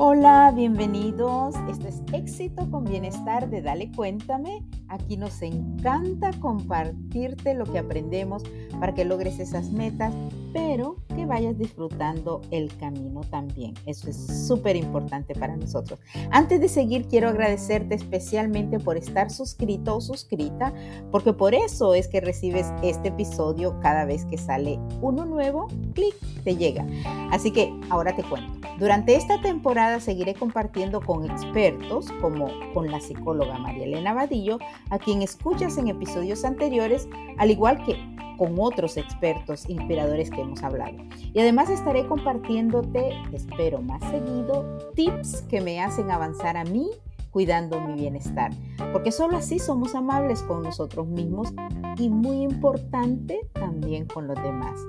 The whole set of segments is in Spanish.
Hola, bienvenidos. Esto es Éxito con Bienestar de Dale Cuéntame. Aquí nos encanta compartirte lo que aprendemos para que logres esas metas, pero que vayas disfrutando el camino también. Eso es súper importante para nosotros. Antes de seguir, quiero agradecerte especialmente por estar suscrito o suscrita, porque por eso es que recibes este episodio cada vez que sale uno nuevo, clic, te llega. Así que ahora te cuento. Durante esta temporada seguiré compartiendo con expertos como con la psicóloga María Elena Vadillo, a quien escuchas en episodios anteriores, al igual que con otros expertos inspiradores que hemos hablado. Y además estaré compartiéndote, espero más seguido, tips que me hacen avanzar a mí cuidando mi bienestar, porque solo así somos amables con nosotros mismos y muy importante también con los demás.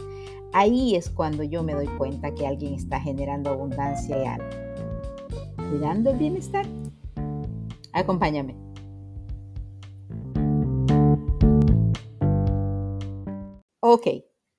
Ahí es cuando yo me doy cuenta que alguien está generando abundancia y algo. Cuidando el bienestar. Acompáñame. Ok,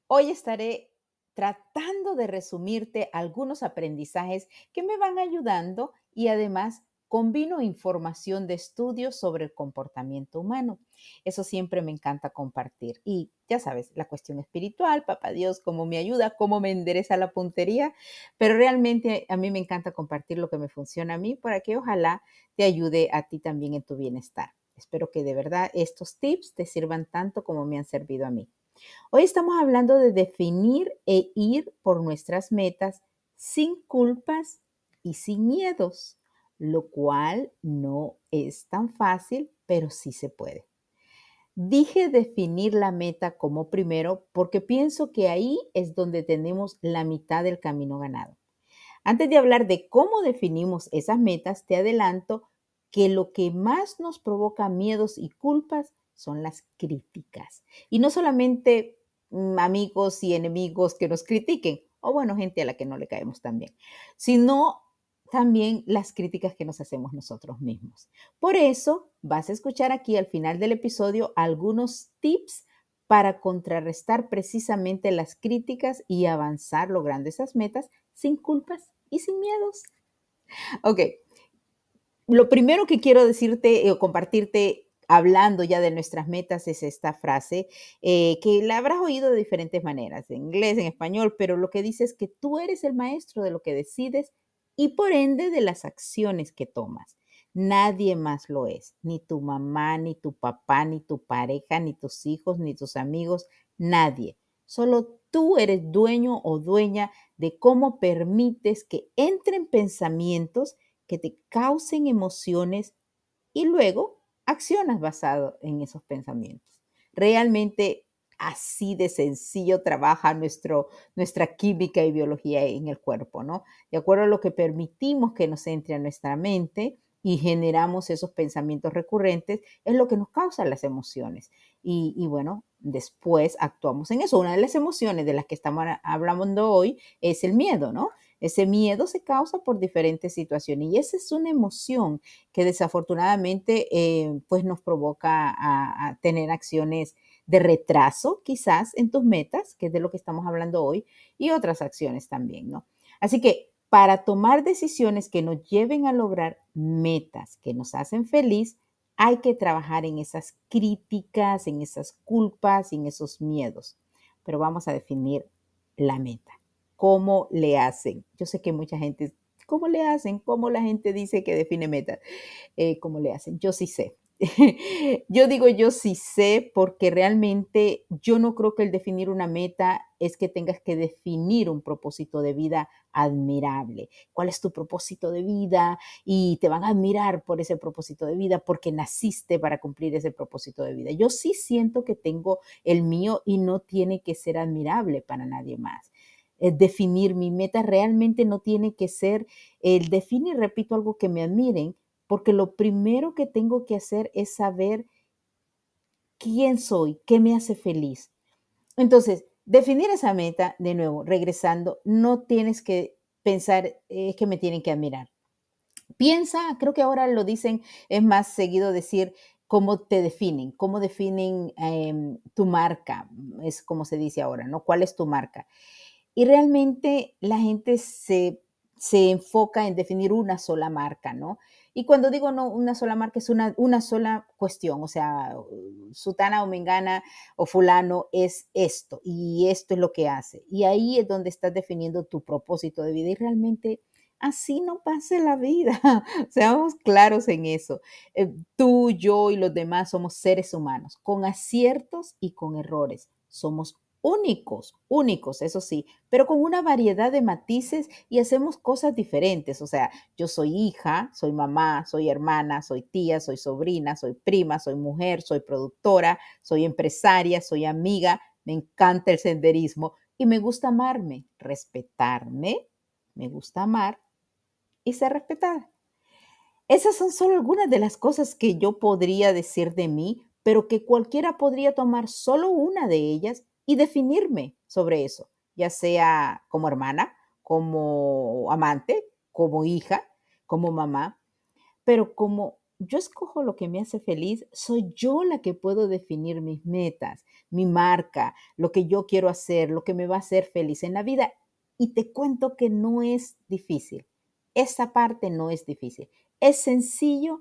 hoy estaré tratando de resumirte algunos aprendizajes que me van ayudando y además combino información de estudios sobre el comportamiento humano. Eso siempre me encanta compartir. Y ya sabes, la cuestión espiritual, papá Dios, cómo me ayuda, cómo me endereza la puntería, pero realmente a mí me encanta compartir lo que me funciona a mí para que ojalá te ayude a ti también en tu bienestar. Espero que de verdad estos tips te sirvan tanto como me han servido a mí. Hoy estamos hablando de definir e ir por nuestras metas sin culpas y sin miedos lo cual no es tan fácil, pero sí se puede. Dije definir la meta como primero porque pienso que ahí es donde tenemos la mitad del camino ganado. Antes de hablar de cómo definimos esas metas, te adelanto que lo que más nos provoca miedos y culpas son las críticas. Y no solamente mm, amigos y enemigos que nos critiquen, o bueno, gente a la que no le caemos también, sino también las críticas que nos hacemos nosotros mismos. Por eso vas a escuchar aquí al final del episodio algunos tips para contrarrestar precisamente las críticas y avanzar logrando esas metas sin culpas y sin miedos. Ok, lo primero que quiero decirte o compartirte hablando ya de nuestras metas es esta frase eh, que la habrás oído de diferentes maneras, en inglés, en español, pero lo que dice es que tú eres el maestro de lo que decides y por ende de las acciones que tomas. Nadie más lo es, ni tu mamá, ni tu papá, ni tu pareja, ni tus hijos, ni tus amigos, nadie. Solo tú eres dueño o dueña de cómo permites que entren pensamientos que te causen emociones y luego accionas basado en esos pensamientos. Realmente así de sencillo trabaja nuestro, nuestra química y biología en el cuerpo, ¿no? De acuerdo a lo que permitimos que nos entre a nuestra mente y generamos esos pensamientos recurrentes, es lo que nos causa las emociones. Y, bueno, después actuamos en eso. Una de las emociones de las que estamos hablando hoy es el miedo, ¿no? Ese miedo se causa por diferentes situaciones y esa es una emoción que desafortunadamente eh, pues nos provoca a tener acciones de retraso quizás en tus metas, que es de lo que estamos hablando hoy, y otras acciones también, ¿no? Así que para tomar decisiones que nos lleven a lograr metas que nos hacen feliz, hay que trabajar en esas críticas, en esas culpas, en esos miedos. Pero vamos a definir la meta. ¿Cómo le hacen? Yo sé que mucha gente, ¿cómo le hacen? ¿Cómo la gente dice que define metas? Eh, ¿Cómo le hacen? Yo sí sé. yo digo yo sí sé porque realmente yo no creo que el definir una meta es que tengas que definir un propósito de vida admirable. ¿Cuál es tu propósito de vida? Y te van a admirar por ese propósito de vida porque naciste para cumplir ese propósito de vida. Yo sí siento que tengo el mío y no tiene que ser admirable para nadie más. Eh, definir mi meta realmente no tiene que ser el definir, repito, algo que me admiren, porque lo primero que tengo que hacer es saber quién soy, qué me hace feliz. Entonces, definir esa meta, de nuevo, regresando, no tienes que pensar, es que me tienen que admirar. Piensa, creo que ahora lo dicen, es más seguido decir cómo te definen, cómo definen em, tu marca, es como se dice ahora, ¿no? ¿Cuál es tu marca? Y realmente la gente se, se enfoca en definir una sola marca, ¿no? Y cuando digo no una sola marca, es una, una sola cuestión, o sea, sutana o mengana o fulano es esto y esto es lo que hace. Y ahí es donde estás definiendo tu propósito de vida y realmente así no pase la vida. Seamos claros en eso. Eh, tú, yo y los demás somos seres humanos, con aciertos y con errores. Somos únicos, únicos, eso sí, pero con una variedad de matices y hacemos cosas diferentes. O sea, yo soy hija, soy mamá, soy hermana, soy tía, soy sobrina, soy prima, soy mujer, soy productora, soy empresaria, soy amiga, me encanta el senderismo y me gusta amarme, respetarme, me gusta amar y ser respetada. Esas son solo algunas de las cosas que yo podría decir de mí, pero que cualquiera podría tomar solo una de ellas y definirme sobre eso, ya sea como hermana, como amante, como hija, como mamá, pero como yo escojo lo que me hace feliz, soy yo la que puedo definir mis metas, mi marca, lo que yo quiero hacer, lo que me va a hacer feliz en la vida. Y te cuento que no es difícil. Esa parte no es difícil. Es sencillo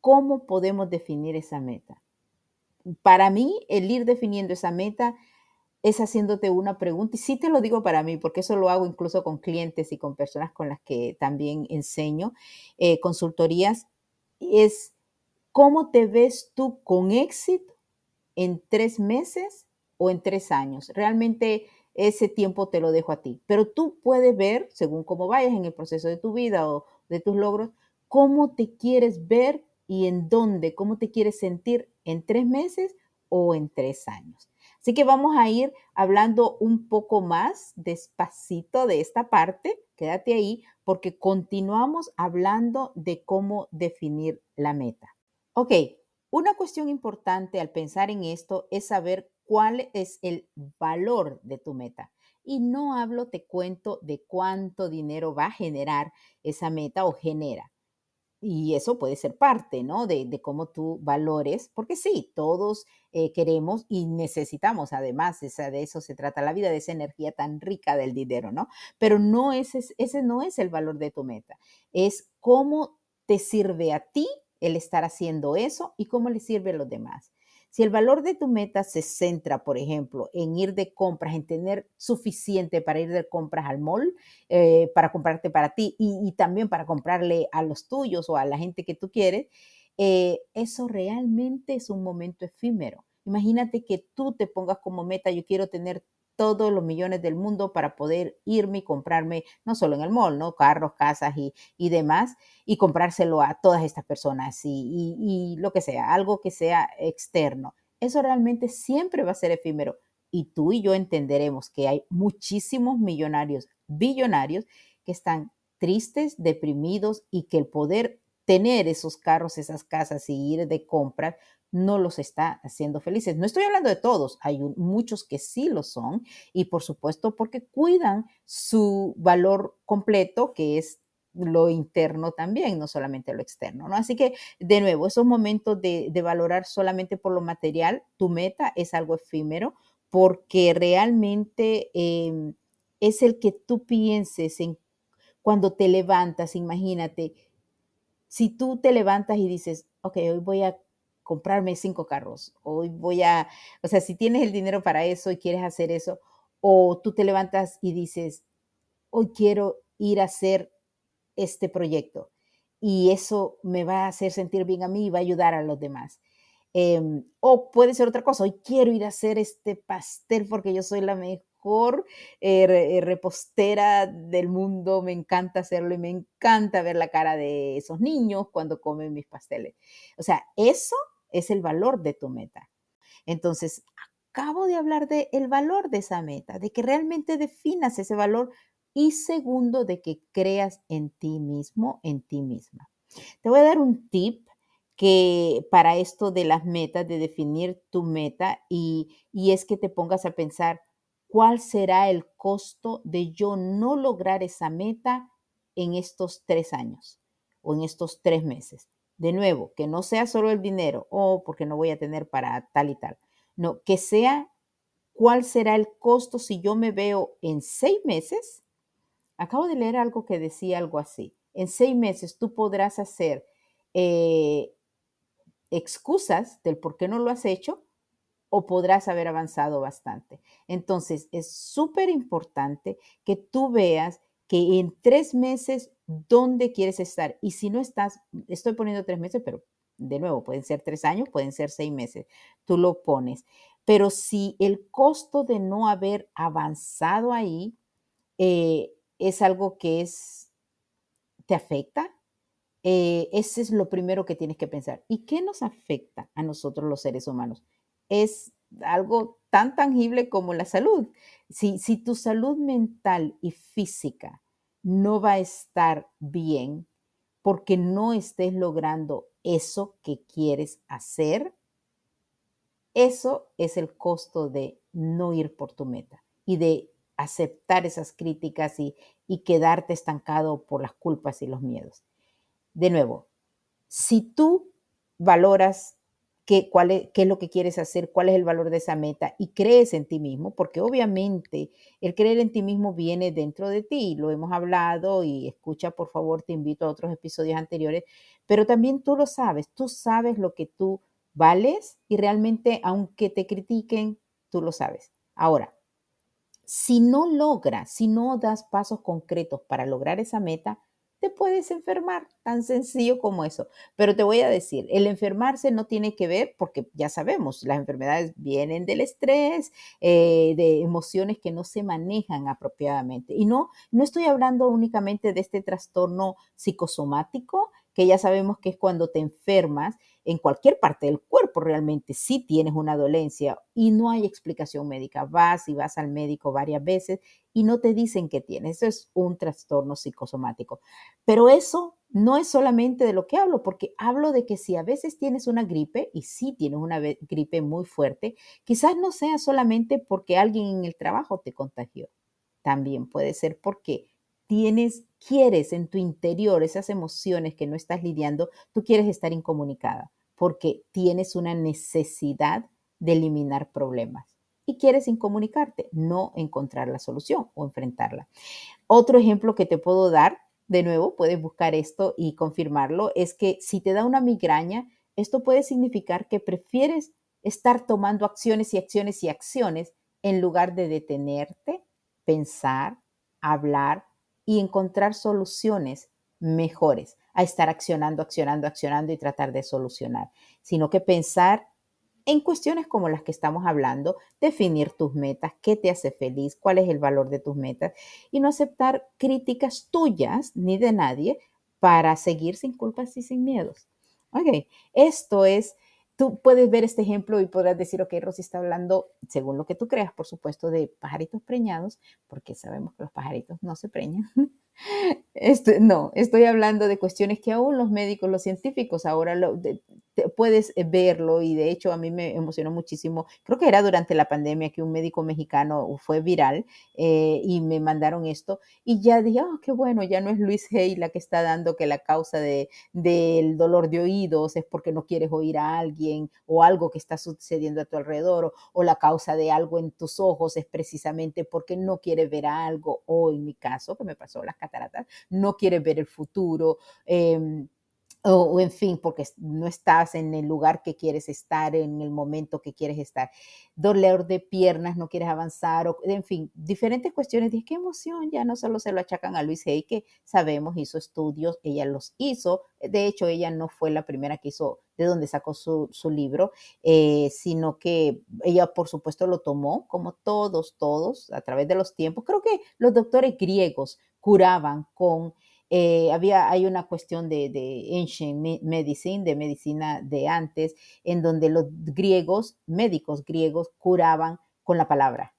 cómo podemos definir esa meta. Para mí, el ir definiendo esa meta es haciéndote una pregunta. Y sí te lo digo para mí, porque eso lo hago incluso con clientes y con personas con las que también enseño eh, consultorías. Es cómo te ves tú con éxito en tres meses o en tres años. Realmente ese tiempo te lo dejo a ti. Pero tú puedes ver, según cómo vayas en el proceso de tu vida o de tus logros, cómo te quieres ver y en dónde, cómo te quieres sentir en tres meses o en tres años. Así que vamos a ir hablando un poco más despacito de esta parte. Quédate ahí porque continuamos hablando de cómo definir la meta. Ok, una cuestión importante al pensar en esto es saber cuál es el valor de tu meta. Y no hablo, te cuento de cuánto dinero va a generar esa meta o genera y eso puede ser parte, ¿no? De, cómo tú valores, porque sí, todos eh, queremos y necesitamos, además, de eso se trata la vida, de esa energía tan rica del dinero, ¿no? Pero no ese, ese no es el valor de tu meta, es cómo te sirve a ti el estar haciendo eso y cómo le sirve a los demás. Si el valor de tu meta se centra, por ejemplo, en ir de compras, en tener suficiente para ir de compras al mall, eh, para comprarte para ti y, también para comprarle a los tuyos o a la gente que tú quieres, eh, eso realmente es un momento efímero. Imagínate que tú te pongas como meta, yo quiero tener todos los millones del mundo para poder irme y comprarme, no solo en el mall, ¿no? Carros, casas y, demás, y comprárselo a todas estas personas y, y, lo que sea, algo que sea externo. Eso realmente siempre va a ser efímero. Y tú y yo entenderemos que hay muchísimos millonarios, billonarios, que están tristes, deprimidos y que el poder tener esos carros, esas casas y ir de compras no los está haciendo felices. No estoy hablando de todos, hay muchos que sí lo son y por supuesto porque cuidan su valor completo, que es lo interno también, no solamente lo externo, ¿no? Así que, de nuevo, esos momentos de, valorar solamente por lo material, tu meta es algo efímero porque realmente em, es el que tú pienses en cuando te levantas, imagínate, si tú te levantas y dices, ok, hoy voy a comprarme cinco carros, hoy voy a, o sea, si tienes el dinero para eso y quieres hacer eso, o tú te levantas y dices, hoy quiero ir a hacer este proyecto. y eso me va a hacer sentir bien a mí y va a ayudar a los demás. Em, o puede ser otra cosa, hoy quiero ir a hacer este pastel porque yo soy la mejor eh, eh, repostera del mundo, me encanta hacerlo y me encanta ver la cara de esos niños cuando comen mis pasteles. O sea, eso es el valor de tu meta. Entonces, acabo de hablar del el valor de esa meta, de que realmente definas ese valor y segundo, de que creas en ti mismo, en ti misma. Te voy a dar un tip que para esto de las metas, de definir tu meta, y, y es que te pongas a pensar cuál será el costo de yo no lograr esa meta en estos tres años o en estos tres meses. De nuevo, que no sea solo el dinero o porque no voy a tener para tal y tal. No, que sea cuál será el costo si yo me veo en seis meses. Acabo de leer algo que decía algo así. En seis meses tú podrás hacer eh, excusas del por qué no lo has hecho o podrás haber avanzado bastante. Entonces, es súper importante que tú veas que en tres meses, ¿dónde quieres estar? Y si no estás, estoy poniendo tres meses, pero de nuevo, pueden ser tres años, pueden ser seis meses, tú lo pones. Pero si el costo de no haber avanzado ahí eh, es algo que es, te afecta, eh, ese es lo primero que tienes que pensar. ¿Y qué nos afecta a nosotros los seres humanos? Es algo tan tangible como la salud. Si, si tu salud mental y física no va a estar bien porque no estés logrando eso que quieres hacer, eso es el costo de no ir por tu meta y de aceptar esas críticas y, y quedarte estancado por las culpas y los miedos de nuevo, si tú valoras qué, cuál es, qué es lo que quieres hacer, cuál es el valor de esa meta y crees en ti mismo, porque obviamente el creer en ti mismo viene dentro de ti, lo hemos hablado y escucha, por favor, te invito a otros episodios anteriores, pero también tú lo sabes, tú sabes lo que tú vales y realmente, aunque te critiquen, tú lo sabes. Ahora, si no logras, si no das pasos concretos para lograr esa meta, te puedes enfermar, tan sencillo como eso. Pero te voy a decir, el enfermarse no tiene que ver, porque ya sabemos, las enfermedades vienen del estrés, eh, de emociones que no se manejan apropiadamente. Y no, no estoy hablando únicamente de este trastorno psicosomático, que ya sabemos que es cuando te enfermas en cualquier parte del cuerpo realmente, si tienes una dolencia y no hay explicación médica, vas y vas al médico varias veces y no te dicen que tienes, eso es un trastorno psicosomático. Pero eso no es solamente de lo que hablo, porque hablo de que si a veces tienes una gripe, y si tienes una gripe muy fuerte, quizás no sea solamente porque alguien en el trabajo te contagió, también puede ser porque tienes, quieres en tu interior esas emociones que no estás lidiando, tú quieres estar incomunicada porque tienes una necesidad de eliminar problemas y quieres incomunicarte, no encontrar la solución o enfrentarla. Otro ejemplo que te puedo dar, de nuevo, puedes buscar esto y confirmarlo, es que si te da una migraña, esto puede significar que prefieres estar tomando acciones y acciones y acciones en lugar de detenerte, pensar, hablar y encontrar soluciones mejores a estar accionando, accionando, accionando y tratar de solucionar, sino que pensar en cuestiones como las que estamos hablando, definir tus metas, qué te hace feliz, cuál es el valor de tus metas y no aceptar críticas tuyas ni de nadie para seguir sin culpas y sin miedos. Ok, esto es tú puedes ver este ejemplo y podrás decir, ok, Rosy está hablando, según lo que tú creas, por supuesto, de pajaritos preñados, porque sabemos que los pajaritos no se preñan. Este, no, estoy hablando de cuestiones que aún los médicos, los científicos ahora lo, puedes eh, verlo y de hecho a mí me emocionó muchísimo. Creo que era durante la pandemia que un médico mexicano fue viral eh, y me mandaron esto y ya dije, oh, qué bueno, ya no es Luis Hay la que está dando que la causa de, del dolor de oídos es porque no quieres oír a alguien o algo que está sucediendo a tu alrededor o, o la causa de algo en tus ojos es precisamente porque no quieres ver algo o en mi caso, que me pasó las no quieres ver el futuro. Em, o, en fin, porque no estás en el lugar que quieres estar, en el momento que quieres estar. Dolor de piernas, no quieres avanzar, o, en fin, diferentes cuestiones. Dije, qué emoción, ya no solo se lo achacan a Luis Hay, que sabemos hizo estudios, ella los hizo. De hecho, ella no fue la primera que hizo, de donde sacó su, libro, eh, sino que ella, por supuesto, lo tomó, como todos, todos, a través de los tiempos. Creo que los doctores griegos curaban con eh, había, hay una cuestión de, de ancient medicine, de medicina de antes, en donde los griegos, médicos griegos, curaban con la palabra,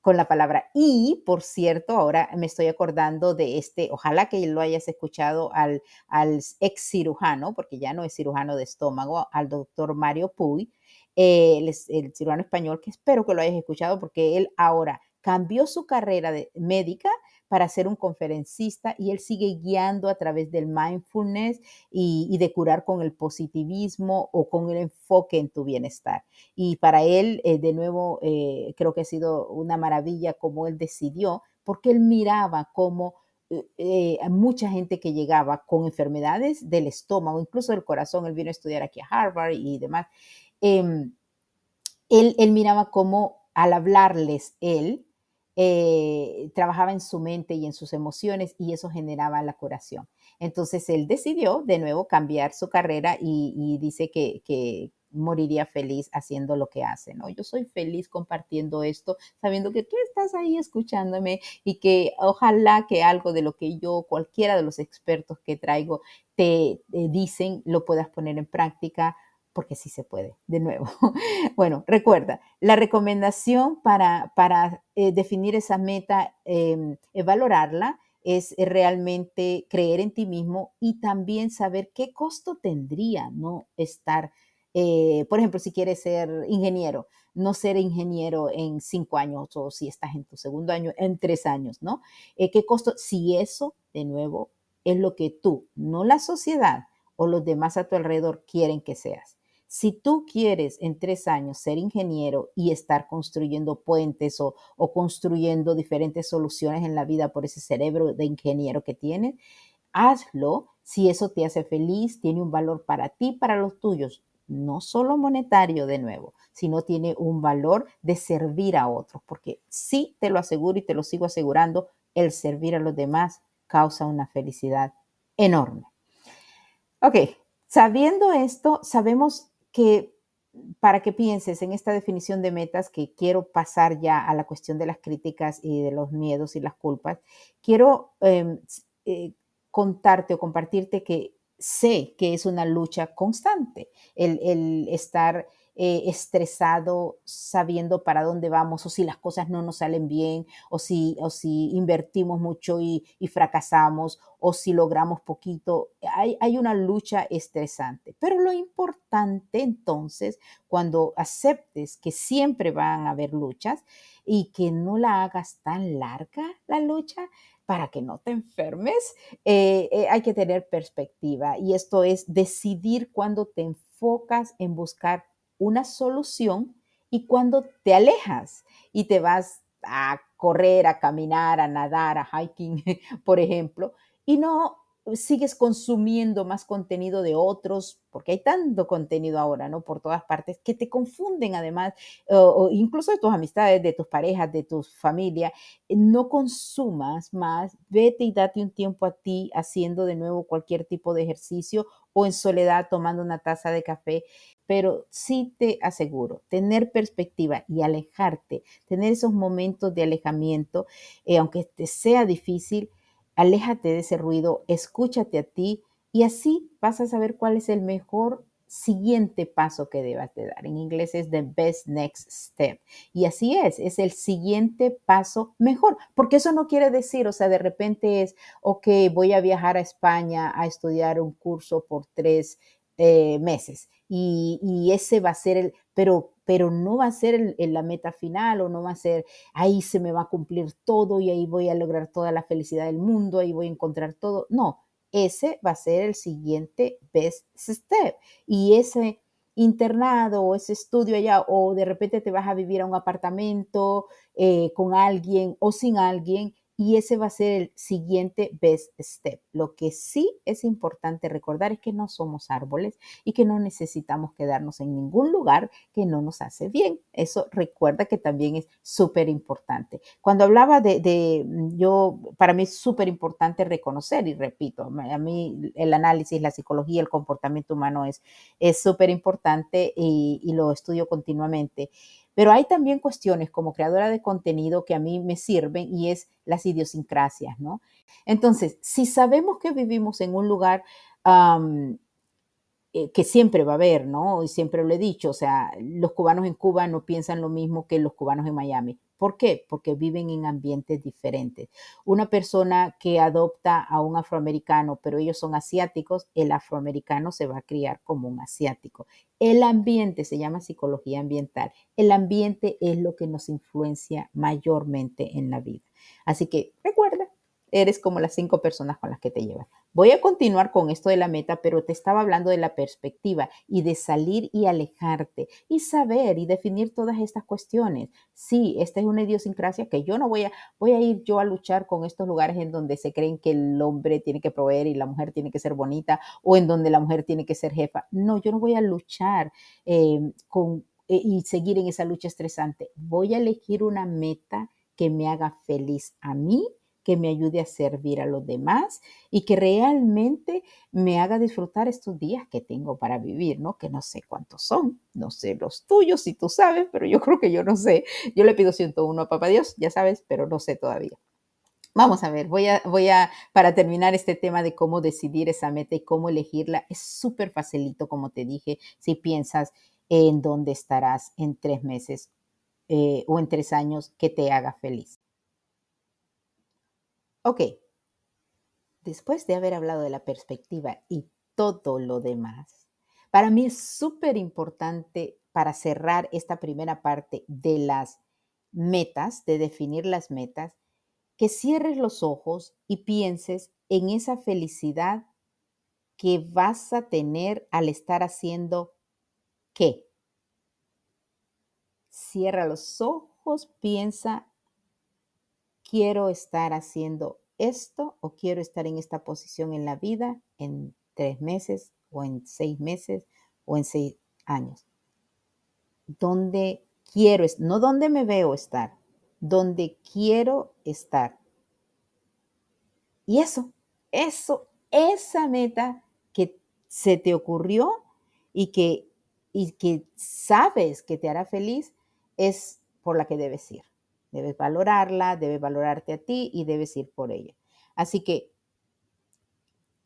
con la palabra. Y, por cierto, ahora me estoy acordando de este, ojalá que lo hayas escuchado al, al ex cirujano, porque ya no es cirujano de estómago, al doctor Mario Puy, eh, el, el cirujano español, que espero que lo hayas escuchado, porque él ahora cambió su carrera de médica para ser un conferencista y él sigue guiando a través del mindfulness y, de curar con el positivismo o con el enfoque en tu bienestar. Y para él, eh, de nuevo, eh, creo que ha sido una maravilla como él decidió, porque él miraba cómo eh, mucha gente que llegaba con enfermedades del estómago, incluso del corazón, él vino a estudiar aquí a Harvard y demás, em, él, él miraba cómo al hablarles él, eh, trabajaba en su mente y en sus emociones y eso generaba la curación. Entonces él decidió de nuevo cambiar su carrera y, dice que, moriría feliz haciendo lo que hace, ¿no? Yo soy feliz compartiendo esto, sabiendo que tú estás ahí escuchándome y que ojalá que algo de lo que yo, cualquiera de los expertos que traigo, te dicen, lo puedas poner en práctica porque sí se puede, de nuevo. Bueno, recuerda, la recomendación para, para eh, definir esa meta, eh, valorarla, es realmente creer en ti mismo y también saber qué costo tendría no estar, eh, por ejemplo, si quieres ser ingeniero, no ser ingeniero en cinco años o si estás en tu segundo año, en tres años, ¿no? Eh, ¿Qué costo? Si eso, de nuevo, es lo que tú, no la sociedad o los demás a tu alrededor quieren que seas. Si tú quieres en tres años ser ingeniero y estar construyendo puentes o, construyendo diferentes soluciones en la vida por ese cerebro de ingeniero que tienes, hazlo si eso te hace feliz, tiene un valor para ti, para los tuyos, no solo monetario de nuevo, sino tiene un valor de servir a otros, porque sí te lo aseguro y te lo sigo asegurando, el servir a los demás causa una felicidad enorme. Ok, sabiendo esto, sabemos para que pienses en esta definición de metas, que quiero pasar ya a la cuestión de las críticas y de los miedos y las culpas, quiero em, eh, contarte o compartirte que sé que es una lucha constante el estar eh, estresado sabiendo para dónde vamos o si las cosas no nos salen bien o si, o si invertimos mucho y, fracasamos o si logramos poquito. Hay, hay una lucha estresante. Pero lo importante entonces, cuando aceptes que siempre van a haber luchas y que no la hagas tan larga la lucha, para que no te enfermes, eh, eh, hay que tener perspectiva y esto es decidir cuando te enfocas en buscar una solución y cuando te alejas y te vas a correr, a caminar, a nadar, a hiking, por ejemplo, y no sigues consumiendo más contenido de otros, porque hay tanto contenido ahora, ¿no? Por todas partes, que te confunden además, o, incluso de tus amistades, de tus parejas, de tu familia. No consumas más, vete y date un tiempo a ti haciendo de nuevo cualquier tipo de ejercicio o en soledad tomando una taza de café. Pero sí te aseguro, tener perspectiva y alejarte, tener esos momentos de alejamiento, eh, aunque te sea difícil, aléjate de ese ruido, escúchate a ti y así vas a saber cuál es el mejor siguiente paso que debas de dar. En inglés es the best next step. Y así es, es el siguiente paso mejor, porque eso no quiere decir, o sea, de repente es, ok, voy a viajar a España a estudiar un curso por tres eh, meses y, ese va a ser el, pero, pero no va a ser la meta final o no va a ser, ahí se me va a cumplir todo y ahí voy a lograr toda la felicidad del mundo, ahí voy a encontrar todo. No, ese va a ser el siguiente best step. Y ese internado o ese estudio allá, o de repente te vas a vivir a un apartamento eh, con alguien o sin alguien, y ese va a ser el siguiente best step. Lo que sí es importante recordar es que no somos árboles y que no necesitamos quedarnos en ningún lugar que no nos hace bien. Eso recuerda que también es súper importante. Cuando hablaba de, yo, para mí es súper importante reconocer, y repito, a mí el análisis, la psicología, el comportamiento humano es súper importante y, y lo estudio continuamente. Pero hay también cuestiones como creadora de contenido que a mí me sirven y es las idiosincrasias, ¿no? Entonces, si sabemos que vivimos en un lugar eh, que siempre va a haber, ¿no? Y siempre lo he dicho, o sea, los cubanos en Cuba no piensan lo mismo que los cubanos en Miami. ¿Por qué? Porque viven en ambientes diferentes. Una persona que adopta a un afroamericano, pero ellos son asiáticos, el afroamericano se va a criar como un asiático. El ambiente se llama psicología ambiental. El ambiente es lo que nos influencia mayormente en la vida. Así que recuerda, eres como las cinco personas con las que te llevas. Voy a continuar con esto de la meta, pero te estaba hablando de la perspectiva y de salir y alejarte y saber y definir todas estas cuestiones. Sí, esta es una idiosincrasia que yo no voy a, voy a ir yo a luchar con estos lugares en donde se creen que el hombre tiene que proveer y la mujer tiene que ser bonita o en donde la mujer tiene que ser jefa. No, yo no voy a luchar eh, con, eh, y seguir en esa lucha estresante. Voy a elegir una meta que me haga feliz a mí que me ayude a servir a los demás y que realmente me haga disfrutar estos días que tengo para vivir, ¿no? Que no sé cuántos son, no sé los tuyos si tú sabes, pero yo creo que yo no sé. Yo le pido 101 a Papá Dios, ya sabes, pero no sé todavía. Vamos a ver, voy a, voy a, para terminar este tema de cómo decidir esa meta y cómo elegirla, es súper facilito, como te dije, si piensas en dónde estarás en tres meses eh, o en tres años que te haga feliz. Ok, después de haber hablado de la perspectiva y todo lo demás, para mí es súper importante para cerrar esta primera parte de las metas, de definir las metas, que cierres los ojos y pienses en esa felicidad que vas a tener al estar haciendo qué. Cierra los ojos, piensa quiero estar haciendo esto o quiero estar en esta posición en la vida en tres meses o en seis meses o en seis años. ¿Dónde quiero, no dónde me veo estar, donde quiero estar. Y eso, eso, esa meta que se te ocurrió y que, y que sabes que te hará feliz es por la que debes ir. Debes valorarla, debes valorarte a ti y debes ir por ella. Así que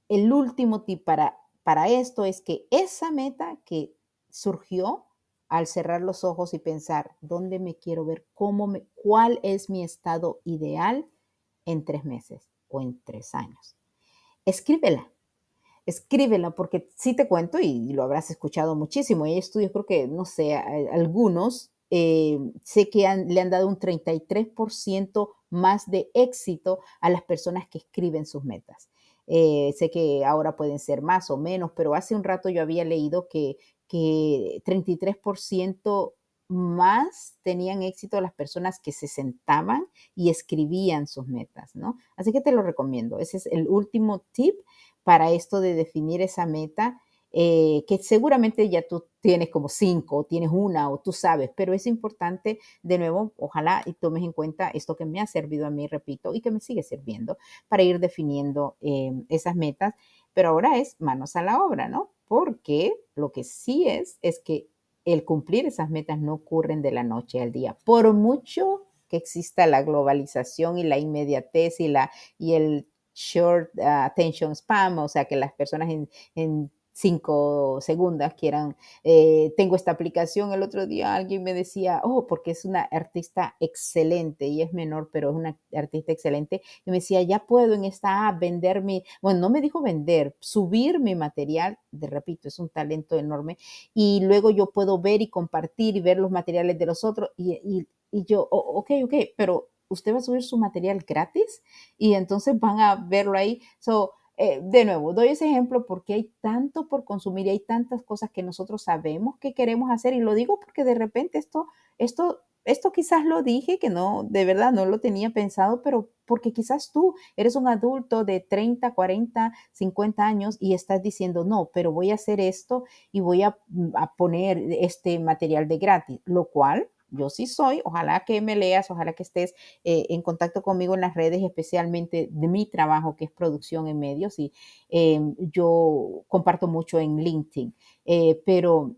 el último tip para, para esto es que esa meta que surgió al cerrar los ojos y pensar dónde me quiero ver, cómo me, cuál es mi estado ideal en tres meses o en tres años. Escríbela, escríbela porque si te cuento y lo habrás escuchado muchísimo. Hay estudios, creo que, no sé, algunos eh, sé que le han dado un 33% más de éxito a las personas que escriben sus metas. Eh, sé que ahora pueden ser más o menos, pero hace un rato yo había leído que, que 33% más tenían éxito las personas que se sentaban y escribían sus metas, ¿no? Así que te lo recomiendo. Ese es el último tip para esto de definir esa meta eh, que seguramente ya tú tienes como cinco, o tienes una, o tú sabes, pero es importante, de nuevo, ojalá y tomes en cuenta esto que me ha servido a mí, repito, y que me sigue sirviendo para ir definiendo eh, esas metas, pero ahora es manos a la obra, ¿no? Porque lo que sí es, es que el cumplir esas metas no ocurren de la noche al día, por mucho que exista la globalización y la inmediatez y, la, y el short uh, attention spam, o sea, que las personas en cinco segundos quieran, eh, tengo esta aplicación, el otro día alguien me decía, oh, porque es una artista excelente y es menor, pero es una artista excelente, y me decía, ya puedo en esta app vender mi, bueno, no me dijo vender, subir mi material, de repito, es un talento enorme, y luego yo puedo ver y compartir y ver los materiales de los otros, y, yo, oh, ok, ok, pero usted va a subir su material gratis y entonces van a verlo ahí. So, eh, de nuevo, doy ese ejemplo porque hay tanto por consumir y hay tantas cosas que nosotros sabemos que queremos hacer y lo digo porque de repente esto, esto esto quizás lo dije, que no, de verdad no lo tenía pensado, pero porque quizás tú eres un adulto de 30, 40, 50 años y estás diciendo, no, pero voy a hacer esto y voy a, mm, a poner este material de gratis, lo cual yo sí soy, ojalá que me leas, ojalá que estés eh, en contacto conmigo en las redes, especialmente de mi trabajo que es producción en medios y em, yo comparto mucho en LinkedIn, eh, pero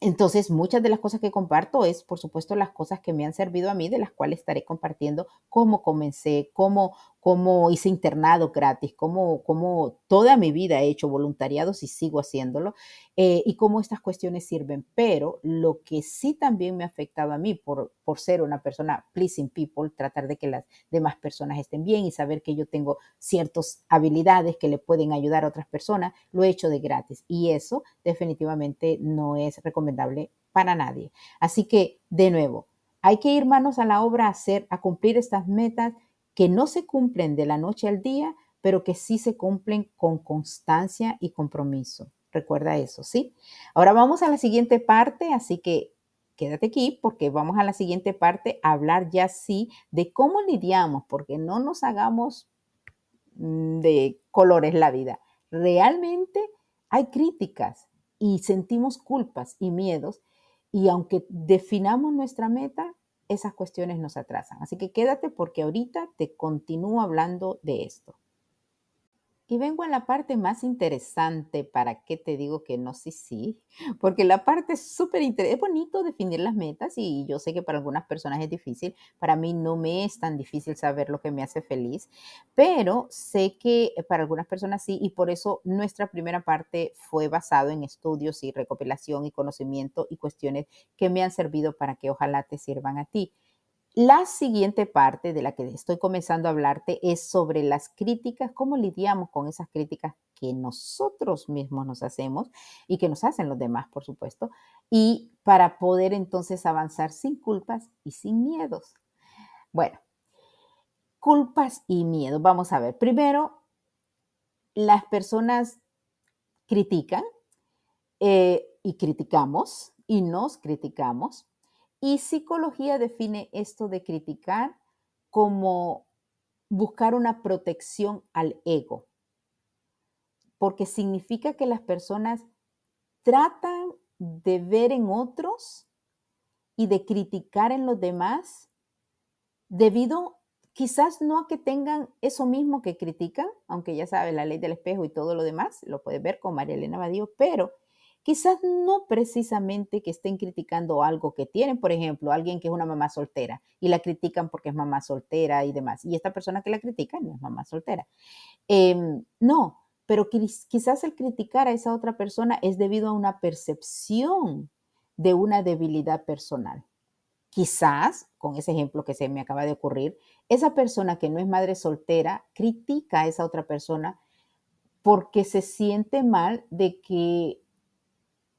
entonces, muchas de las cosas que comparto es, por supuesto, las cosas que me han servido a mí, de las cuales estaré compartiendo cómo comencé, cómo, cómo hice internado gratis, cómo, cómo toda mi vida he hecho voluntariados y sigo haciéndolo, eh, y cómo estas cuestiones sirven. Pero lo que sí también me ha afectado a mí por, por ser una persona pleasing people, tratar de que las demás personas estén bien y saber que yo tengo ciertas habilidades que le pueden ayudar a otras personas, lo he hecho de gratis. Y eso definitivamente no es recomendable para nadie. Así que, de nuevo, hay que ir manos a la obra a hacer, a cumplir estas metas que no se cumplen de la noche al día, pero que sí se cumplen con constancia y compromiso. Recuerda eso, ¿sí? Ahora vamos a la siguiente parte, así que quédate aquí porque vamos a la siguiente parte a hablar ya sí de cómo lidiamos, porque no nos hagamos mm, de colores la vida. Realmente hay críticas y sentimos culpas y miedos y aunque definamos nuestra meta, esas cuestiones nos atrasan. Así que quédate porque ahorita te continúo hablando de esto. Y vengo a la parte más interesante, ¿para qué te digo que no? Sí, sí, porque la parte es súper interesante, es bonito definir las metas y yo sé que para algunas personas es difícil, para mí no me es tan difícil saber lo que me hace feliz, pero sé que para algunas personas sí y por eso nuestra primera parte fue basado en estudios y recopilación y conocimiento y cuestiones que me han servido para que ojalá te sirvan a ti. La siguiente parte de la que estoy comenzando a hablarte es sobre las críticas, cómo lidiamos con esas críticas que nosotros mismos nos hacemos y que nos hacen los demás, por supuesto, y para poder entonces avanzar sin culpas y sin miedos. Bueno, culpas y miedos. Vamos a ver, primero, las personas critican eh, y criticamos y nos criticamos y psicología define esto de criticar como buscar una protección al ego, porque significa que las personas tratan de ver en otros y de criticar en los demás debido quizás no a que tengan eso mismo que critican, aunque ya sabe la ley del espejo y todo lo demás, lo puedes ver con María Elena Badío, pero quizás no precisamente que estén criticando algo que tienen, por ejemplo, alguien que es una mamá soltera y la critican porque es mamá soltera y demás, y esta persona que la critica no es mamá soltera. Em, no, pero quizás el criticar a esa otra persona es debido a una percepción de una debilidad personal. Quizás, con ese ejemplo que se me acaba de ocurrir, esa persona que no es madre soltera critica a esa otra persona porque se siente mal de que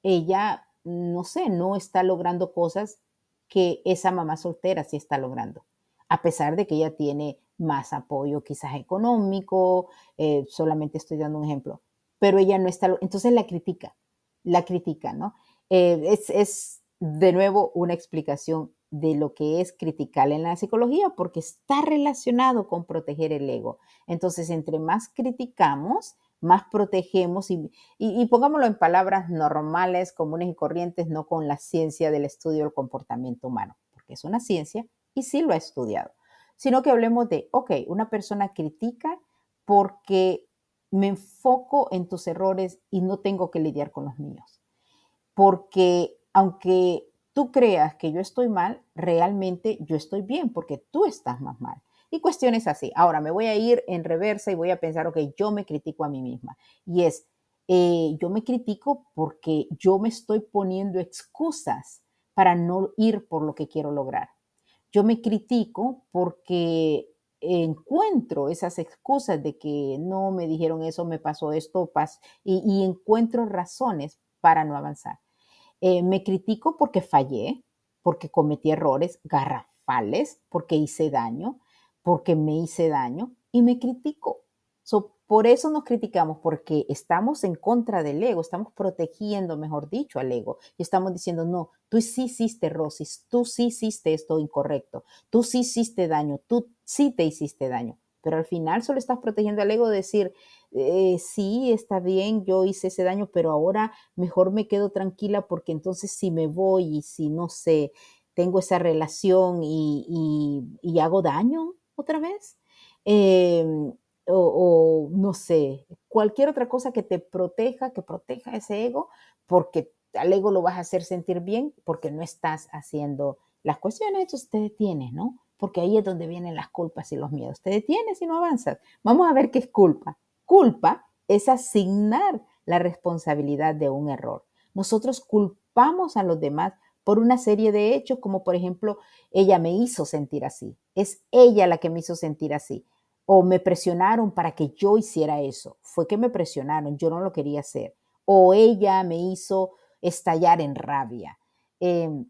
ella, no sé, no está logrando cosas que esa mamá soltera sí está logrando, a pesar de que ella tiene más apoyo quizás económico, eh, solamente estoy dando un ejemplo, pero ella no está, entonces la critica, la critica, ¿no? Eh, es, es de nuevo una explicación de lo que es criticar en la psicología porque está relacionado con proteger el ego. Entonces, entre más criticamos, más protegemos y, pongámoslo en palabras normales, comunes y corrientes, no con la ciencia del estudio del comportamiento humano, porque es una ciencia y sí lo ha estudiado, sino que hablemos de, ok, una persona critica porque me enfoco en tus errores y no tengo que lidiar con los míos, porque aunque tú creas que yo estoy mal, realmente yo estoy bien porque tú estás más mal y cuestiones así. Ahora me voy a ir en reversa y voy a pensar, ok, yo me critico a mí misma. Y es, eh, yo me critico porque yo me estoy poniendo excusas para no ir por lo que quiero lograr. Yo me critico porque encuentro esas excusas de que no me dijeron eso, me pasó esto, y, encuentro razones para no avanzar. Eh, me critico porque fallé, porque cometí errores garrafales, porque hice daño, porque me hice daño y me critico. por eso nos criticamos, porque estamos en contra del ego, estamos protegiendo, mejor dicho, al ego. Y estamos diciendo, no, tú sí hiciste, Rosis, tú sí hiciste esto incorrecto, tú sí hiciste daño, tú sí te hiciste daño. Pero al final solo estás protegiendo al ego de decir, eh, sí, está bien, yo hice ese daño, pero ahora mejor me quedo tranquila porque entonces si me voy y si no sé, tengo esa relación y, hago daño otra vez. Em, o, no sé, cualquier otra cosa que te proteja, que proteja ese ego, porque al ego lo vas a hacer sentir bien porque no estás haciendo las cuestiones, entonces te detienes, ¿no? Porque ahí es donde vienen las culpas y los miedos. Te detienes y no avanzas. Vamos a ver qué es culpa. Culpa es asignar la responsabilidad de un error. Nosotros culpamos a los demás por una serie de hechos, como por ejemplo, ella me hizo sentir así. Es ella la que me hizo sentir así o me presionaron para que yo hiciera eso. Fue que me presionaron, yo no lo quería hacer. O ella me hizo estallar en rabia. Em,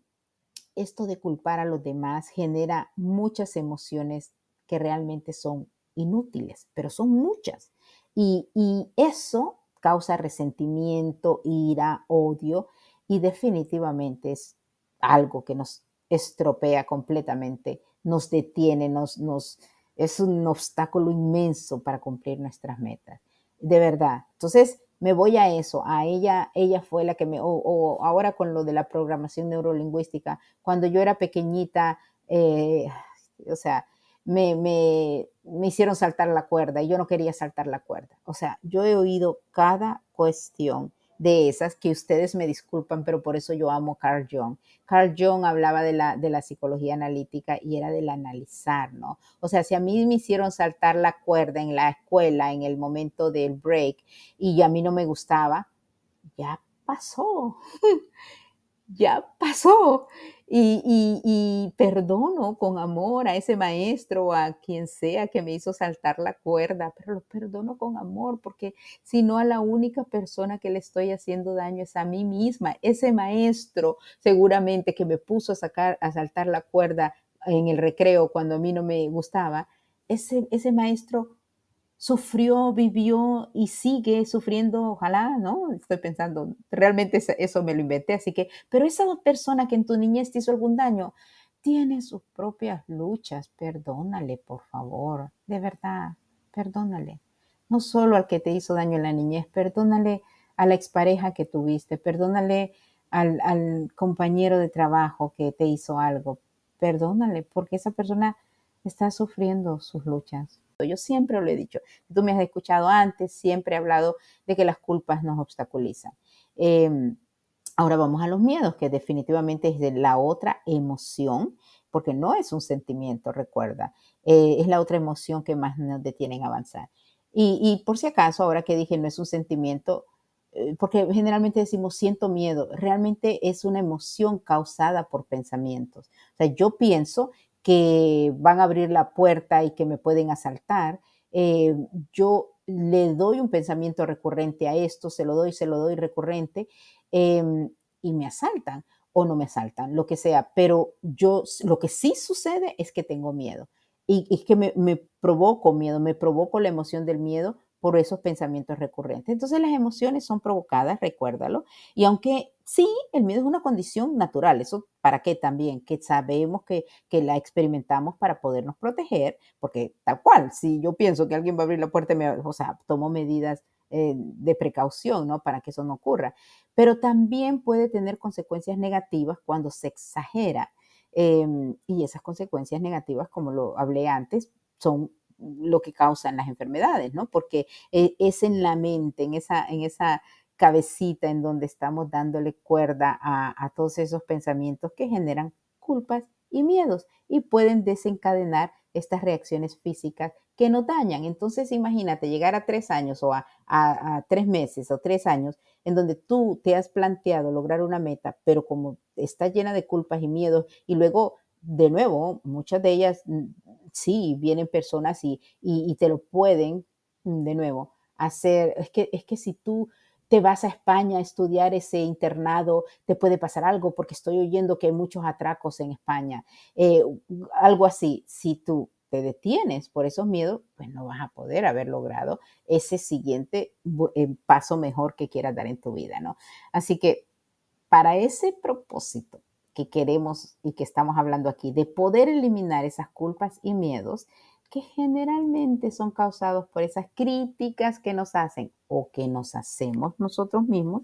esto de culpar a los demás genera muchas emociones que realmente son inútiles, pero son muchas. Y, y eso causa resentimiento, ira, odio y definitivamente es algo que nos estropea completamente, nos detiene, nos, nos, es un obstáculo inmenso para cumplir nuestras metas. De verdad. Entonces, me voy a eso, a ella, ella fue la que me, o, ahora con lo de la programación neurolingüística, cuando yo era pequeñita, eh, o sea, me, me, me, hicieron saltar la cuerda y yo no quería saltar la cuerda. O sea, yo he oído cada cuestión de esas que ustedes me disculpan, pero por eso yo amo Carl Jung. Carl Jung hablaba de la, de la psicología analítica y era del analizar, ¿no? O sea, si a mí me hicieron saltar la cuerda en la escuela en el momento del break y a mí no me gustaba, ya pasó. ya pasó. Y, perdono con amor a ese maestro, a quien sea que me hizo saltar la cuerda, pero lo perdono con amor, porque si no a la única persona que le estoy haciendo daño es a mí misma. Ese maestro seguramente que me puso a, sacar, a saltar la cuerda en el recreo cuando a mí no me gustaba, ese, ese maestro sufrió, vivió y sigue sufriendo, ojalá, ¿no? Estoy pensando, realmente eso me lo inventé, así que, pero esa persona que en tu niñez te hizo algún daño, tiene sus propias luchas, perdónale, por favor, de verdad, perdónale. No solo al que te hizo daño en la niñez, perdónale a la expareja que tuviste, perdónale al, al compañero de trabajo que te hizo algo, perdónale, porque esa persona está sufriendo sus luchas. Yo siempre lo he dicho. Tú me has escuchado antes, siempre he hablado de que las culpas nos obstaculizan. Em, ahora vamos a los miedos, que definitivamente es de la otra emoción, porque no es un sentimiento, recuerda, eh, es la otra emoción que más nos detienen a avanzar. Y, por si acaso, ahora que dije no es un sentimiento, eh, porque generalmente decimos siento miedo, realmente es una emoción causada por pensamientos. O sea, yo pienso que van a abrir la puerta y que me pueden asaltar, eh, yo le doy un pensamiento recurrente a esto, se lo doy, se lo doy recurrente em, y me asaltan o no me asaltan, lo que sea. Pero yo, lo que sí sucede es que tengo miedo y, es que me, me provoco miedo, me provoco la emoción del miedo por esos pensamientos recurrentes. Entonces las emociones son provocadas, recuérdalo. Y aunque sí, el miedo es una condición natural, eso para qué también, que sabemos que, la experimentamos para podernos proteger, porque tal cual, si yo pienso que alguien va a abrir la puerta, me, o sea, tomo medidas eh, de precaución, ¿no? Para que eso no ocurra. Pero también puede tener consecuencias negativas cuando se exagera. Em, y esas consecuencias negativas, como lo hablé antes, son lo que causan las enfermedades, ¿no? Porque eh, es en la mente, en esa, en esa cabecita en donde estamos dándole cuerda a, todos esos pensamientos que generan culpas y miedos y pueden desencadenar estas reacciones físicas que nos dañan. Entonces, imagínate llegar a tres años o a, tres meses o tres años en donde tú te has planteado lograr una meta, pero como está llena de culpas y miedos y luego, de nuevo, muchas de ellas sí, vienen personas y, y, te lo pueden, mm, de nuevo, hacer. Es que, es que si tú te vas a España a estudiar ese internado, te puede pasar algo porque estoy oyendo que hay muchos atracos en España. Eh, algo así, si tú te detienes por esos miedos, pues no vas a poder haber logrado ese siguiente eh, paso mejor que quieras dar en tu vida, ¿no? Así que para ese propósito que queremos y que estamos hablando aquí, de poder eliminar esas culpas y miedos que generalmente son causados por esas críticas que nos hacen o que nos hacemos nosotros mismos,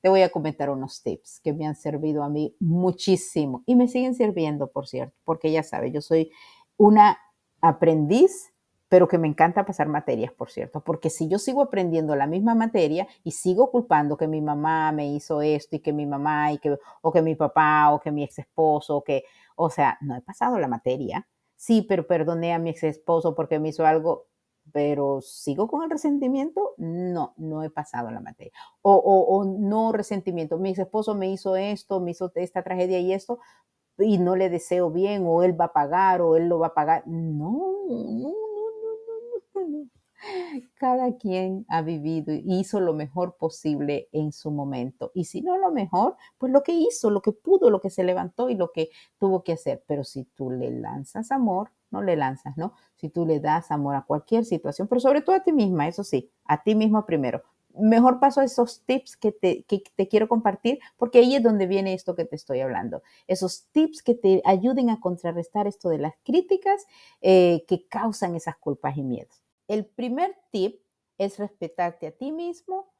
te voy a comentar unos tips que me han servido a mí muchísimo y me siguen sirviendo, por cierto, porque ya sabes, yo soy una aprendiz, pero que me encanta pasar materias, por cierto, porque si yo sigo aprendiendo la misma materia y sigo culpando que mi mamá me hizo esto y que mi mamá y que o que mi papá o que mi ex esposo o que, o sea, no he pasado la materia. Sí, pero perdoné a mi ex esposo porque me hizo algo pero sigo con el resentimiento, no, no he pasado la materia. O, o, no resentimiento, mi ex esposo me hizo esto, me hizo esta tragedia y esto, y no le deseo bien, o él va a pagar, o él lo va a pagar. No, no, cada quien ha vivido y hizo lo mejor posible en su momento. Y si no lo mejor, pues lo que hizo, lo que pudo, lo que se levantó y lo que tuvo que hacer. Pero si tú le lanzas amor, no le lanzas, ¿no? Si tú le das amor a cualquier situación, pero sobre todo a ti misma, eso sí, a ti mismo primero. Mejor paso a esos tips que te, te quiero compartir, porque ahí es donde viene esto que te estoy hablando. Esos tips que te ayuden a contrarrestar esto de las críticas eh, que causan esas culpas y miedos. El primer tip es respetarte a ti mismo,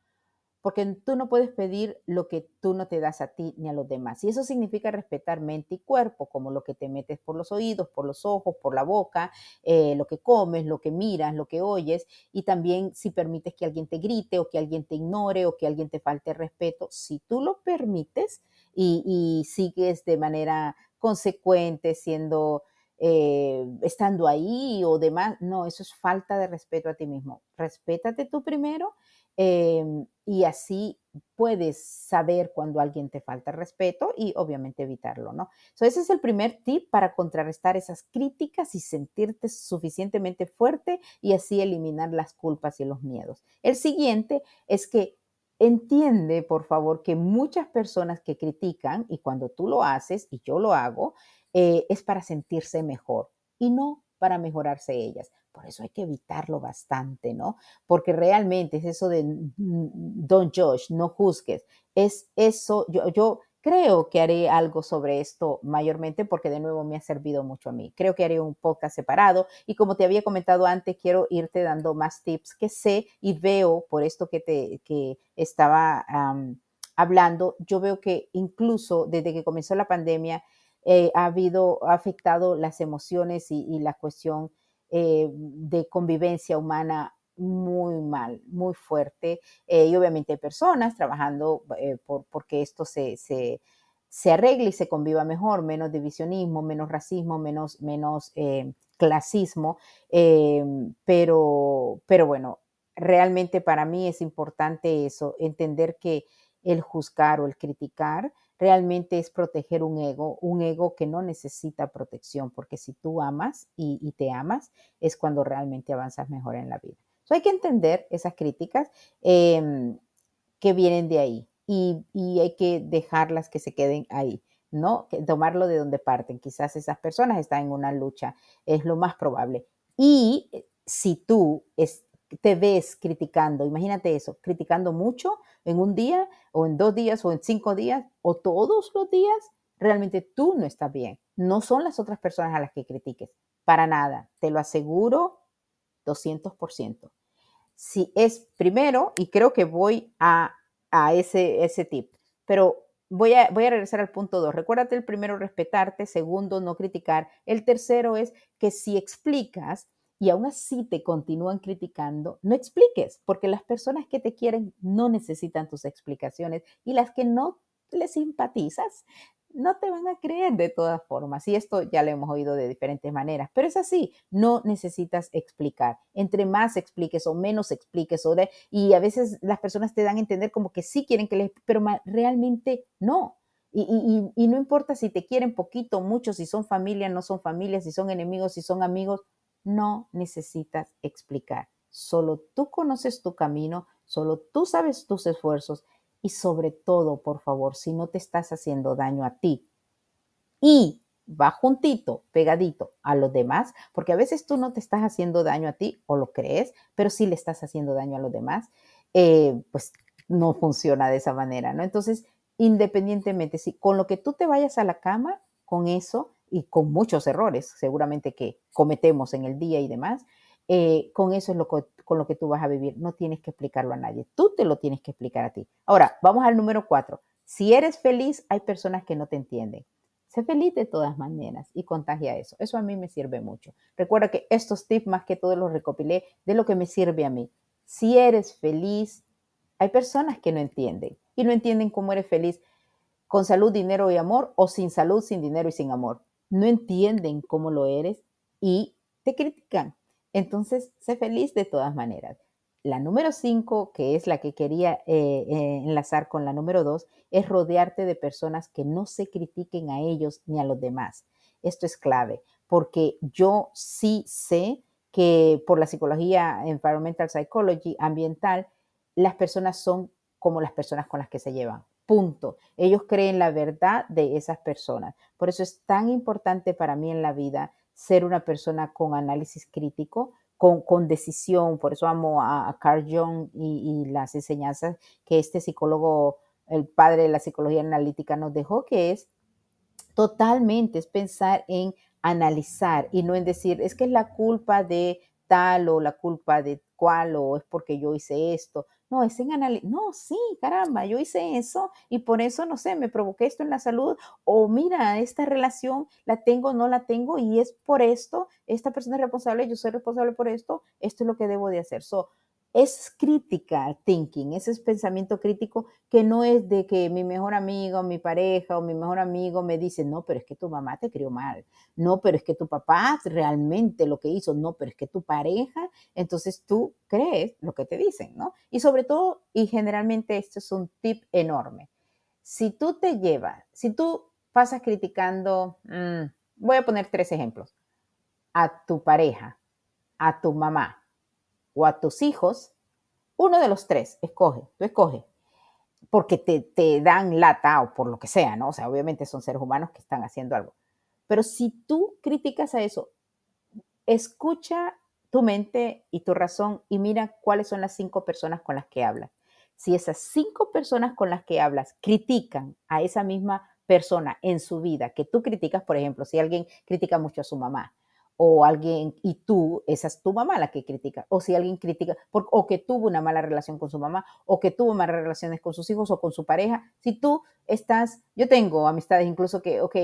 porque tú no puedes pedir lo que tú no te das a ti ni a los demás. Y eso significa respetar mente y cuerpo, como lo que te metes por los oídos, por los ojos, por la boca, eh, lo que comes, lo que miras, lo que oyes, y también si permites que alguien te grite o que alguien te ignore o que alguien te falte respeto, si tú lo permites y, y sigues de manera consecuente, siendo eh, estando ahí o demás. No, eso es falta de respeto a ti mismo. Respétate tú primero em, y así puedes saber cuando alguien te falta respeto y obviamente evitarlo, ¿no? So, ese es el primer tip para contrarrestar esas críticas y sentirte suficientemente fuerte y así eliminar las culpas y los miedos. El siguiente es que entiende, por favor, que muchas personas que critican, y cuando tú lo haces, y yo lo hago, eh, es para sentirse mejor y no para mejorarse ellas. Por eso hay que evitarlo bastante, ¿no? Porque realmente es eso de don't judge, no juzgues. Es eso, yo, yo creo que haré algo sobre esto mayormente porque de nuevo me ha servido mucho a mí. Creo que haré un podcast separado y como te había comentado antes, quiero irte dando más tips que sé y veo por esto que te que estaba hablando, yo veo que incluso desde que comenzó la pandemia, eh, ha habido, ha afectado las emociones y, la cuestión eh, de convivencia humana muy mal, muy fuerte. Eh, y obviamente hay personas trabajando por, porque esto se, se, se, arregle y se conviva mejor, menos divisionismo, menos racismo, menos, menos clasismo. pero, pero bueno, realmente para mí es importante eso, entender que el juzgar o el criticar realmente es proteger un ego, un ego que no necesita protección, porque si tú amas y, te amas, es cuando realmente avanzas mejor en la vida. Hay que entender esas críticas em, que vienen de ahí y, hay que dejarlas que se queden ahí. ¿no? Tomarlo de donde parten. Quizás esas personas están en una lucha, es lo más probable. Y eh, si tú es, te ves criticando, imagínate eso, criticando mucho en un día o en dos días o en cinco días o todos los días, realmente tú no estás bien. No son las otras personas a las que critiques, para nada, te lo aseguro 200%. Si es primero, y creo que voy a, ese, ese tip, pero voy a, voy a regresar al punto dos. Recuérdate el primero, respetarte. Segundo, no criticar. El tercero es que si explicas, y aún así te continúan criticando, no expliques, porque las personas que te quieren no necesitan tus explicaciones y las que no les simpatizas no te van a creer de todas formas. Y esto ya lo hemos oído de diferentes maneras, pero es así, no necesitas explicar. Entre más expliques o menos expliques, o y a veces las personas te dan a entender como que sí quieren que les, pero realmente no. Y, y no importa si te quieren poquito, mucho, si son familia, no son familia, si son enemigos, si son amigos, no necesitas explicar. Solo tú conoces tu camino, solo tú sabes tus esfuerzos y sobre todo, por favor, si no te estás haciendo daño a ti y va juntito, pegadito a los demás, porque a veces tú no te estás haciendo daño a ti o lo crees, pero sí le estás haciendo daño a los demás, eh, pues no funciona de esa manera, ¿no? Entonces, independientemente, si con lo que tú te vayas a la cama, con eso y con muchos errores seguramente que cometemos en el día y demás, eh, con eso es lo con lo que tú vas a vivir. No tienes que explicarlo a nadie. Tú te lo tienes que explicar a ti. Ahora, vamos al número cuatro. Si eres feliz, hay personas que no te entienden. Sé feliz de todas maneras y contagia eso. Eso a mí me sirve mucho. Recuerda que estos tips más que todo los recopilé de lo que me sirve a mí. Si eres feliz, hay personas que no entienden y no entienden cómo eres feliz con salud, dinero y amor o sin salud, sin dinero y sin amor. No entienden cómo lo eres y te critican. Entonces, sé feliz de todas maneras. La número cinco, que es la que quería eh, eh, enlazar con la número dos, es rodearte de personas que no se critiquen a ellos ni a los demás. Esto es clave, porque yo sí sé que por la psicología environmental psychology ambiental, las personas son como las personas con las que se llevan. Punto. Ellos creen la verdad de esas personas. Por eso es tan importante para mí en la vida ser una persona con análisis crítico, con, con decisión. Por eso amo a, Carl Jung y, y, las enseñanzas que este psicólogo, el padre de la psicología analítica, nos dejó, que es totalmente, es pensar en analizar y no en decir, es que es la culpa de tal o la culpa de cual o es porque yo hice esto. No, es en análisis. No, sí, caramba, yo hice eso y por eso, no sé, me provoqué esto en la salud. O mira, esta relación la tengo, no la tengo y es por esto, esta persona es responsable, yo soy responsable por esto, esto es lo que debo de hacer. So, es crítica thinking, ese es pensamiento crítico que no es de que mi mejor amigo, mi pareja o mi mejor amigo me dice, no, pero es que tu mamá te crió mal, no, pero es que tu papá realmente lo que hizo, no, pero es que tu pareja, entonces tú crees lo que te dicen, ¿no? Y sobre todo, y generalmente esto es un tip enorme, si tú te llevas, si tú pasas criticando, mmm, voy a poner tres ejemplos, a tu pareja, a tu mamá, o a tus hijos, uno de los tres, escoge, tú escoge, porque te, te dan lata o por lo que sea, ¿no? O sea, obviamente son seres humanos que están haciendo algo. Pero si tú criticas a eso, escucha tu mente y tu razón y mira cuáles son las cinco personas con las que hablas. Si esas cinco personas con las que hablas critican a esa misma persona en su vida, que tú criticas, por ejemplo, si alguien critica mucho a su mamá, o alguien y tú, esa es tu mamá la que critica, o si alguien critica, o que tuvo una mala relación con su mamá, o que tuvo malas relaciones con sus hijos o con su pareja, si tú estás, yo tengo amistades incluso que, ok,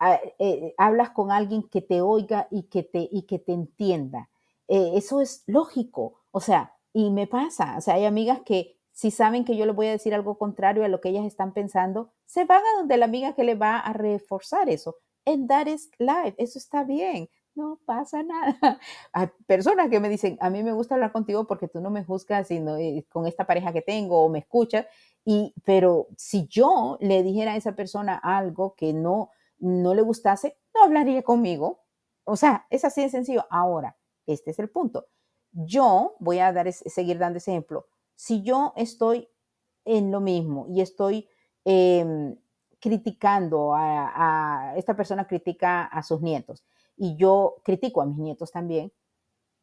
ah, eh, hablas con alguien que te oiga y que te, y que te entienda, eh, eso es lógico, o sea, y me pasa, o sea, hay amigas que si saben que yo les voy a decir algo contrario a lo que ellas están pensando, se van a donde la amiga que le va a reforzar eso. And that is life, eso está bien no pasa nada. Hay personas que me dicen, a mí me gusta hablar contigo porque tú no me juzgas sino, eh, con esta pareja que tengo o me escuchas, y, pero si yo le dijera a esa persona algo que no, no le gustase, no hablaría conmigo. O sea, es así de sencillo. Ahora, este es el punto. Yo voy a dar, seguir dando ese ejemplo. Si yo estoy en lo mismo y estoy em, criticando a, esta persona critica a sus nietos y yo critico a mis nietos también,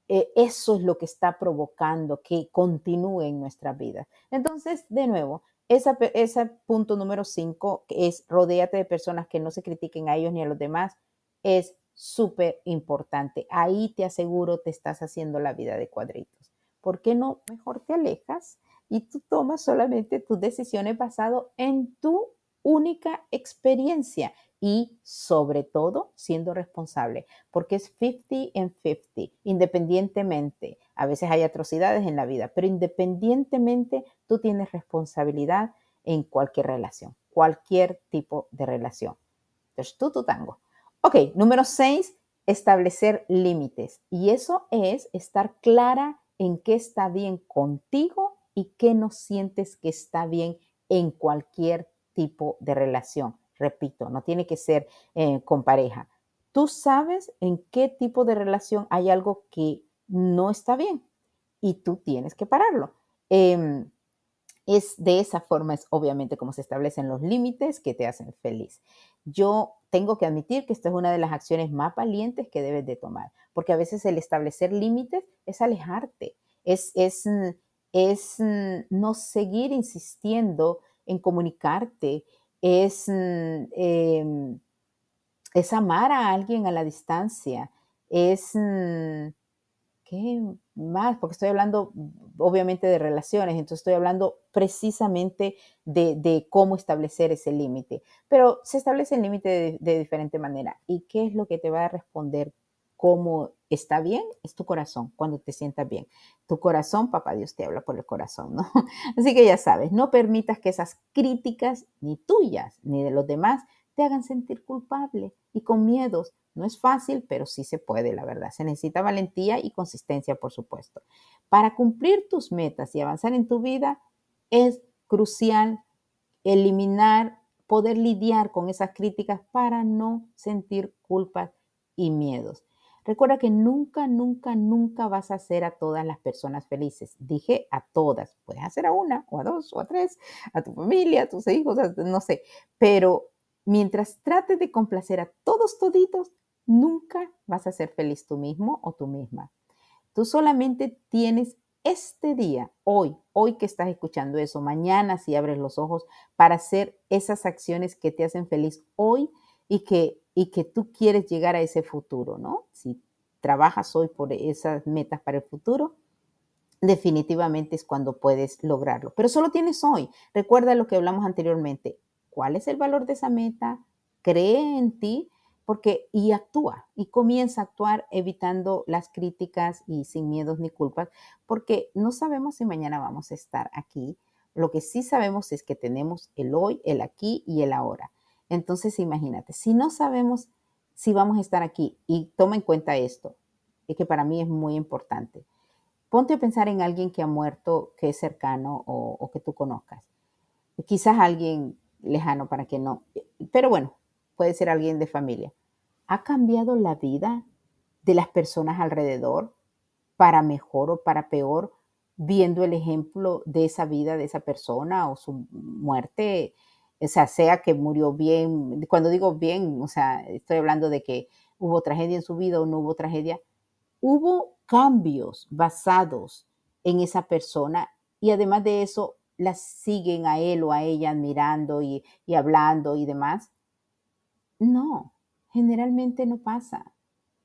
eh, eso es lo que está provocando que continúe en nuestra vida. Entonces, de nuevo, ese punto número cinco, que es rodéate de personas que no se critiquen a ellos ni a los demás, es súper importante. Ahí te aseguro te estás haciendo la vida de cuadritos. ¿Por qué no? Mejor te alejas y tú tomas solamente tus decisiones basado en tu única experiencia y sobre todo siendo responsable, porque es 50 en 50, independientemente. A veces hay atrocidades en la vida, pero independientemente tú tienes responsabilidad en cualquier relación, cualquier tipo de relación. Entonces tú, tu tango. Ok, número 6, establecer límites. Y eso es estar clara en qué está bien contigo y qué no sientes que está bien en cualquier tipo de relación Repito, no tiene que ser eh, con pareja. Tú sabes en qué tipo de relación hay algo que no está bien y tú tienes que pararlo. Em, Es de esa forma, es obviamente como se establecen los límites que te hacen feliz. Yo tengo que admitir que esta es una de las acciones más valientes que debes de tomar, porque a veces el establecer límites es alejarte, es, es, es no seguir insistiendo en comunicarte, es, em, es amar a alguien a la distancia, es más? Porque estoy hablando obviamente de relaciones, entonces estoy hablando precisamente de, cómo establecer ese límite. Pero se establece el límite de, diferente manera. ¿Y qué es lo que te va a responder cómo está bien? Es tu corazón, cuando te sientas bien. Tu corazón, papá Dios te habla por el corazón, ¿no? Así que ya sabes, no permitas que esas críticas, ni tuyas, ni de los demás, te hagan sentir culpable y con miedos no es fácil, pero sí se puede, la verdad. Se necesita valentía y consistencia, por supuesto. Para cumplir tus metas y avanzar en tu vida, es crucial eliminar, poder lidiar con esas críticas para no sentir culpas y miedos. Recuerda que nunca, nunca, nunca vas a hacer a todas las personas felices. Dije a todas. Puedes hacer a una o a dos o a tres, a tu familia, a tus hijos, no sé. Pero mientras trates de complacer a todos toditos, nunca vas a ser feliz tú mismo o tú misma. Tú solamente tienes este día, hoy, hoy que estás escuchando eso, mañana si abres los ojos para hacer esas acciones que te hacen feliz hoy y que, y que tú quieres llegar a ese futuro, ¿no? Si trabajas hoy por esas metas para el futuro, definitivamente es cuando puedes lograrlo. Pero solo tienes hoy. Recuerda lo que hablamos anteriormente. ¿Cuál es el valor de esa meta? Cree en ti porque y actúa y comienza a actuar evitando las críticas y sin miedos ni culpas, porque no sabemos si mañana vamos a estar aquí. Lo que sí sabemos es que tenemos el hoy, el aquí y el ahora. Entonces, imagínate, si no sabemos si vamos a estar aquí, y toma en cuenta esto, es que para mí es muy importante. Ponte a pensar en alguien que ha muerto, que es cercano o, o que tú conozcas. Quizás alguien lejano para que no. Pero bueno, puede ser alguien de familia, ha cambiado la vida de las personas alrededor para mejor o para peor, viendo el ejemplo de esa vida de esa persona o su muerte, o sea, sea que murió bien, cuando digo bien, o sea, estoy hablando de que hubo tragedia en su vida o no hubo tragedia, hubo cambios basados en esa persona y además de eso, las siguen a él o a ella admirando y, y hablando y demás. No, generalmente no pasa.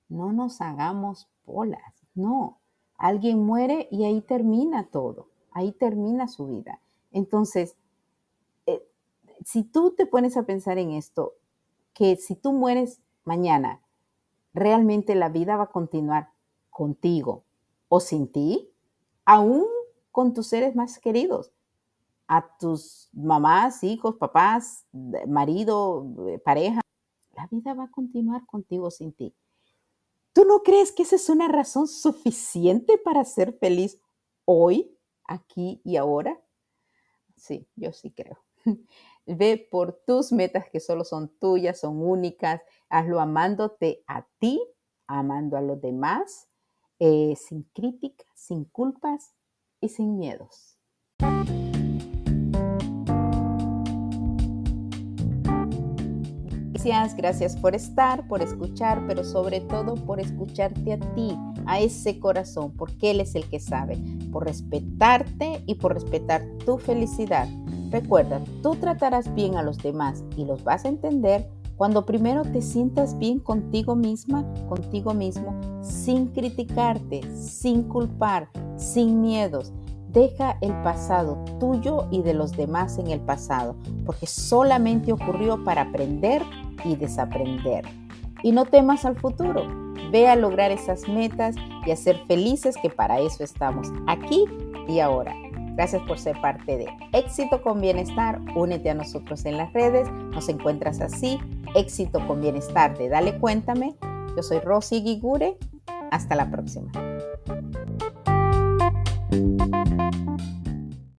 No nos hagamos bolas. No, alguien muere y ahí termina todo. Ahí termina su vida. Entonces, si tú te pones a pensar en esto, que si tú mueres mañana, realmente la vida va a continuar contigo o sin ti, aún con tus seres más queridos, a tus mamás, hijos, papás, marido, pareja la vida va a continuar contigo sin ti. ¿Tú no crees que esa es una razón suficiente para ser feliz hoy, aquí y ahora? Sí, yo sí creo. Ve por tus metas que solo son tuyas, son únicas. Hazlo amándote a ti, amando a los demás, eh, sin críticas, sin culpas y sin miedos. Gracias, gracias por estar, por escuchar, pero sobre todo por escucharte a ti, a ese corazón, porque Él es el que sabe, por respetarte y por respetar tu felicidad. Recuerda, tú tratarás bien a los demás y los vas a entender cuando primero te sientas bien contigo misma, contigo mismo, sin criticarte, sin culpar, sin miedos. Deja el pasado tuyo y de los demás en el pasado, porque solamente ocurrió para aprender y desaprender. Y no temas al futuro. Ve a lograr esas metas y a ser felices que para eso estamos aquí y ahora. Gracias por ser parte de Éxito con Bienestar. Únete a nosotros en las redes. Nos encuentras así. Éxito con Bienestar de Dale Cuéntame. Yo soy Rosy Guigure. Hasta la próxima.